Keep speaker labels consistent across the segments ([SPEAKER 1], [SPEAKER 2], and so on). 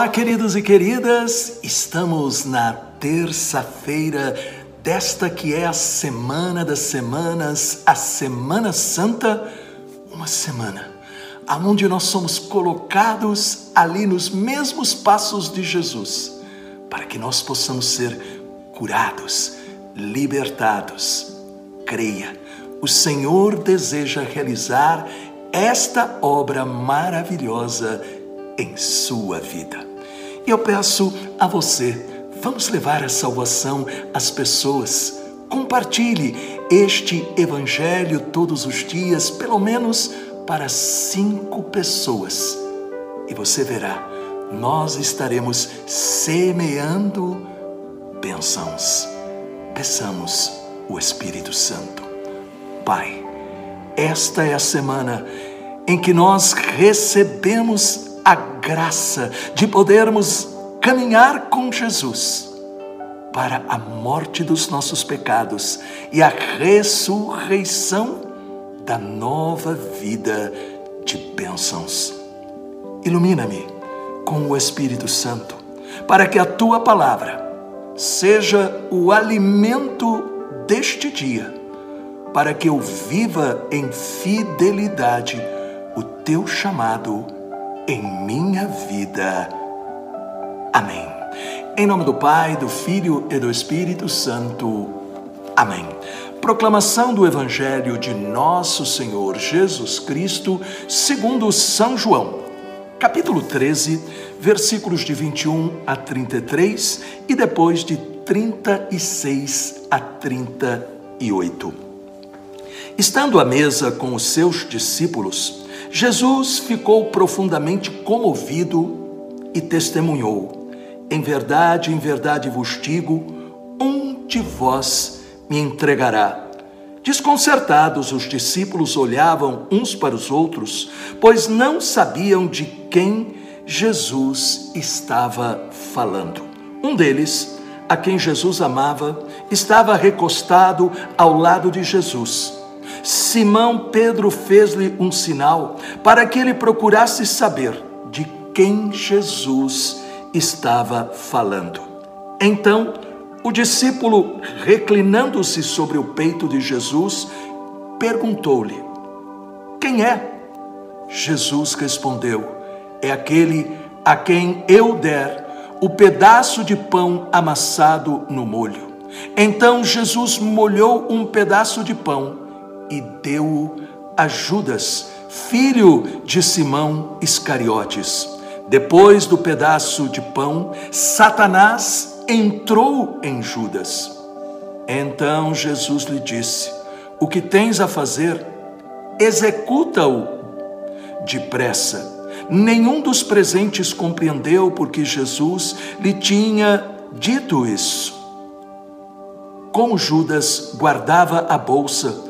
[SPEAKER 1] Olá, queridos e queridas, estamos na terça-feira desta que é a semana das semanas, a Semana Santa, uma semana aonde nós somos colocados ali nos mesmos passos de Jesus, para que nós possamos ser curados, libertados. Creia, o Senhor deseja realizar esta obra maravilhosa em sua vida. E eu peço a você, vamos levar a salvação às pessoas. Compartilhe este evangelho todos os dias, pelo menos para cinco pessoas. E você verá, nós estaremos semeando bênçãos. Peçamos o Espírito Santo. Pai, esta é a semana em que nós recebemos a graça de podermos caminhar com Jesus para a morte dos nossos pecados e a ressurreição da nova vida de bênçãos. Ilumina-me com o Espírito Santo, para que a tua palavra seja o alimento deste dia, para que eu viva em fidelidade o teu chamado em minha vida. Amém. Em nome do Pai, do Filho e do Espírito Santo. Amém. Proclamação do Evangelho de Nosso Senhor Jesus Cristo, segundo São João, capítulo 13, versículos de 21 a 33 e depois de 36 a 38. Estando à mesa com os seus discípulos, Jesus ficou profundamente comovido e testemunhou: Em verdade, em verdade vos digo, um de vós me entregará. Desconcertados, os discípulos olhavam uns para os outros, pois não sabiam de quem Jesus estava falando. Um deles, a quem Jesus amava, estava recostado ao lado de Jesus. Simão Pedro fez-lhe um sinal para que ele procurasse saber de quem Jesus estava falando. Então, o discípulo, reclinando-se sobre o peito de Jesus, perguntou-lhe: Quem é? Jesus respondeu: É aquele a quem eu der o pedaço de pão amassado no molho. Então Jesus molhou um pedaço de pão e deu a Judas, filho de Simão Iscariotes. Depois do pedaço de pão, Satanás entrou em Judas. Então Jesus lhe disse: O que tens a fazer, executa-o depressa. Nenhum dos presentes compreendeu porque Jesus lhe tinha dito isso. Como Judas guardava a bolsa,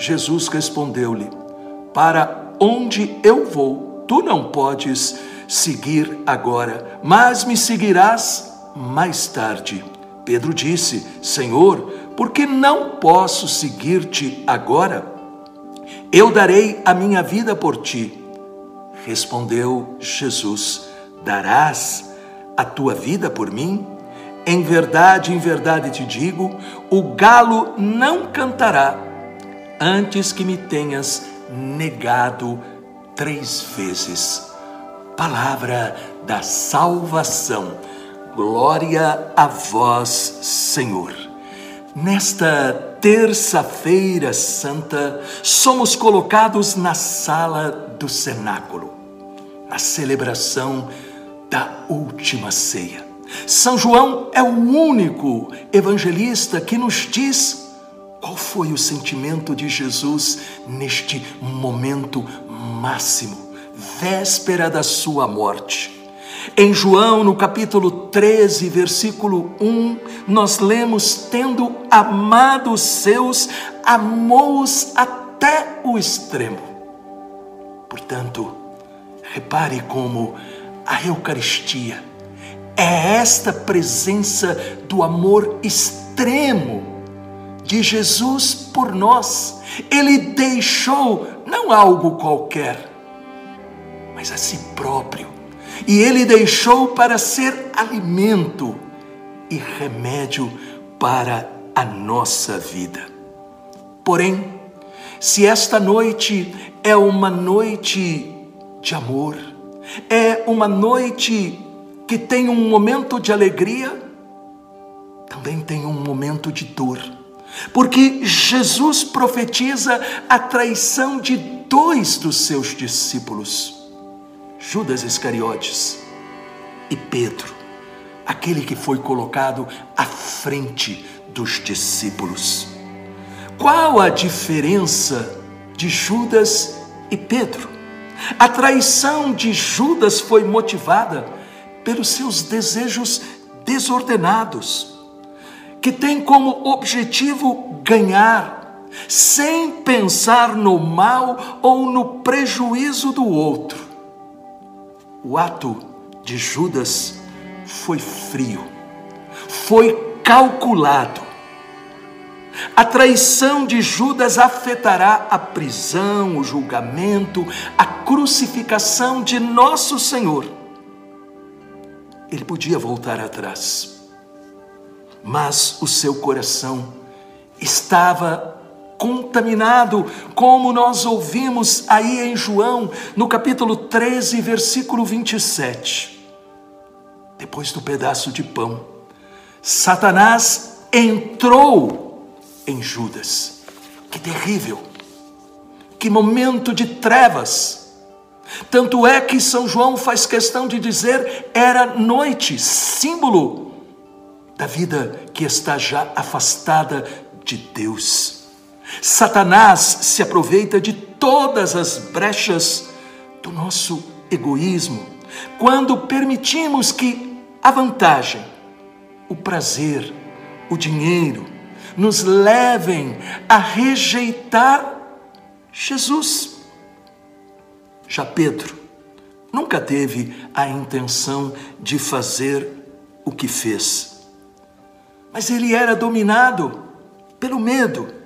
[SPEAKER 1] Jesus respondeu-lhe: Para onde eu vou, tu não podes seguir agora, mas me seguirás mais tarde. Pedro disse: Senhor, por que não posso seguir-te agora? Eu darei a minha vida por ti. Respondeu Jesus: Darás a tua vida por mim? Em verdade, em verdade te digo: o galo não cantará antes que me tenhas negado três vezes. palavra da salvação. Glória a vós, Senhor. Nesta terça-feira santa, somos colocados na sala do cenáculo, na celebração da última ceia. São João é o único evangelista que nos diz qual foi o sentimento de Jesus neste momento máximo, véspera da sua morte. Em João, no capítulo 13, versículo 1, nós lemos: Tendo amado os seus, amou-os até o extremo. Portanto, repare como a Eucaristia é esta presença do amor extremo de Jesus por nós. Ele deixou não algo qualquer, mas a si próprio e ele deixou para ser alimento e remédio para a nossa vida. Porém, se esta noite é uma noite de amor, é uma noite que tem um momento de alegria, também tem um momento de dor. Porque Jesus profetiza a traição de dois dos seus discípulos. Judas Iscariotes e Pedro, aquele que foi colocado à frente dos discípulos. Qual a diferença de Judas e Pedro? A traição de Judas foi motivada pelos seus desejos desordenados, que tem como objetivo ganhar, sem pensar no mal ou no prejuízo do outro. O ato de Judas foi frio, foi calculado. A traição de Judas afetará a prisão, o julgamento, a crucificação de nosso Senhor. Ele podia voltar atrás, mas o seu coração estava contaminado, como nós ouvimos aí em João, no capítulo 13, versículo 27. Depois do pedaço de pão, Satanás entrou em Judas. Que terrível! Que momento de trevas! Tanto é que São João faz questão de dizer era noite, símbolo da vida que está já afastada de Deus. Satanás se aproveita de todas as brechas do nosso egoísmo quando permitimos que a vantagem, o prazer, o dinheiro nos levem a rejeitar Jesus. Já Pedro nunca teve a intenção de fazer o que fez, mas ele era dominado pelo medo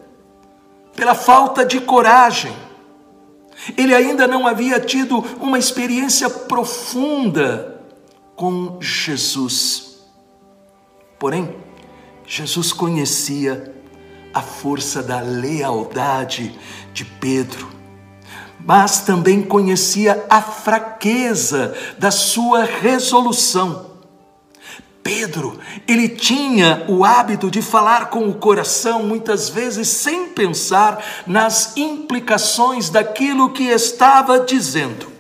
[SPEAKER 1] pela falta de coragem. Ele ainda não havia tido uma experiência profunda com Jesus. Porém, Jesus conhecia a força da lealdade de Pedro, mas também conhecia a fraqueza da sua resolução. Pedro, ele tinha o hábito de falar com o coração, muitas vezes sem pensar nas implicações daquilo que estava dizendo.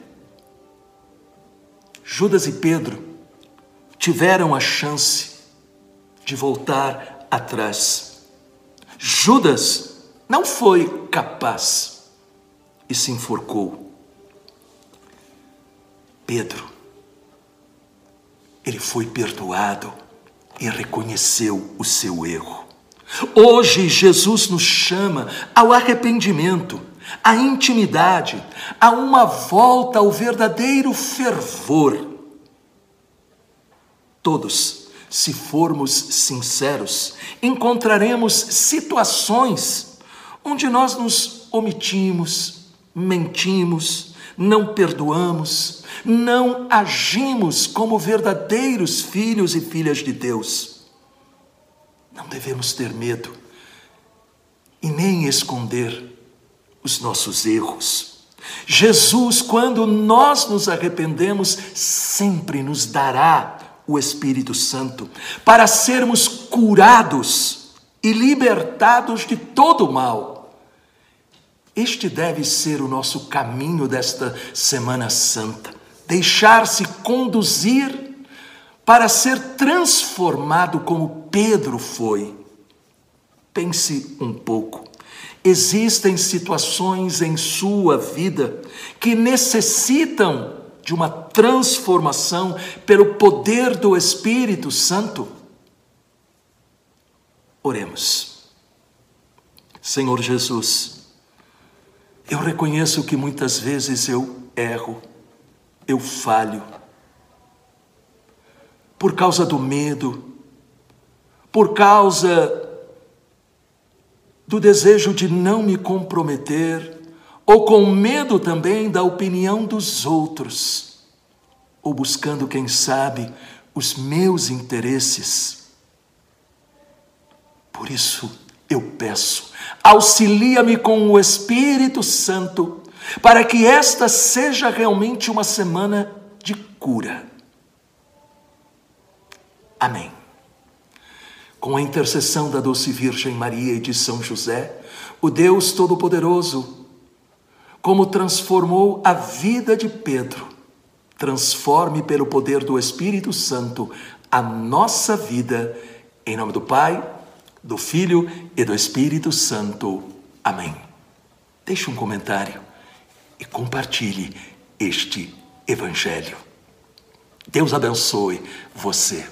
[SPEAKER 1] Judas e Pedro tiveram a chance de voltar atrás. Judas não foi capaz e se enforcou. Pedro ele foi perdoado e reconheceu o seu erro. Hoje, Jesus nos chama ao arrependimento, à intimidade, a uma volta ao verdadeiro fervor. Todos, se formos sinceros, encontraremos situações onde nós nos omitimos, mentimos, não perdoamos, não agimos como verdadeiros filhos e filhas de Deus. Não devemos ter medo e nem esconder os nossos erros. Jesus, quando nós nos arrependemos, sempre nos dará o Espírito Santo para sermos curados e libertados de todo o mal. Este deve ser o nosso caminho desta Semana Santa. Deixar-se conduzir para ser transformado como Pedro foi. Pense um pouco. Existem situações em sua vida que necessitam de uma transformação pelo poder do Espírito Santo? Oremos. Senhor Jesus, eu reconheço que muitas vezes eu erro, eu falho, por causa do medo, por causa do desejo de não me comprometer, ou com medo também da opinião dos outros, ou buscando, quem sabe, os meus interesses. Por isso eu peço, auxilia-me com o Espírito Santo, para que esta seja realmente uma semana de cura. Amém com a intercessão da doce Virgem Maria e de São José, o Deus Todo-Poderoso, como transformou a vida de Pedro, transforme pelo poder do Espírito Santo a nossa vida, em nome do Pai, do Filho e do Espírito Santo. Amém. Deixe um comentário e compartilhe este Evangelho. Deus abençoe você.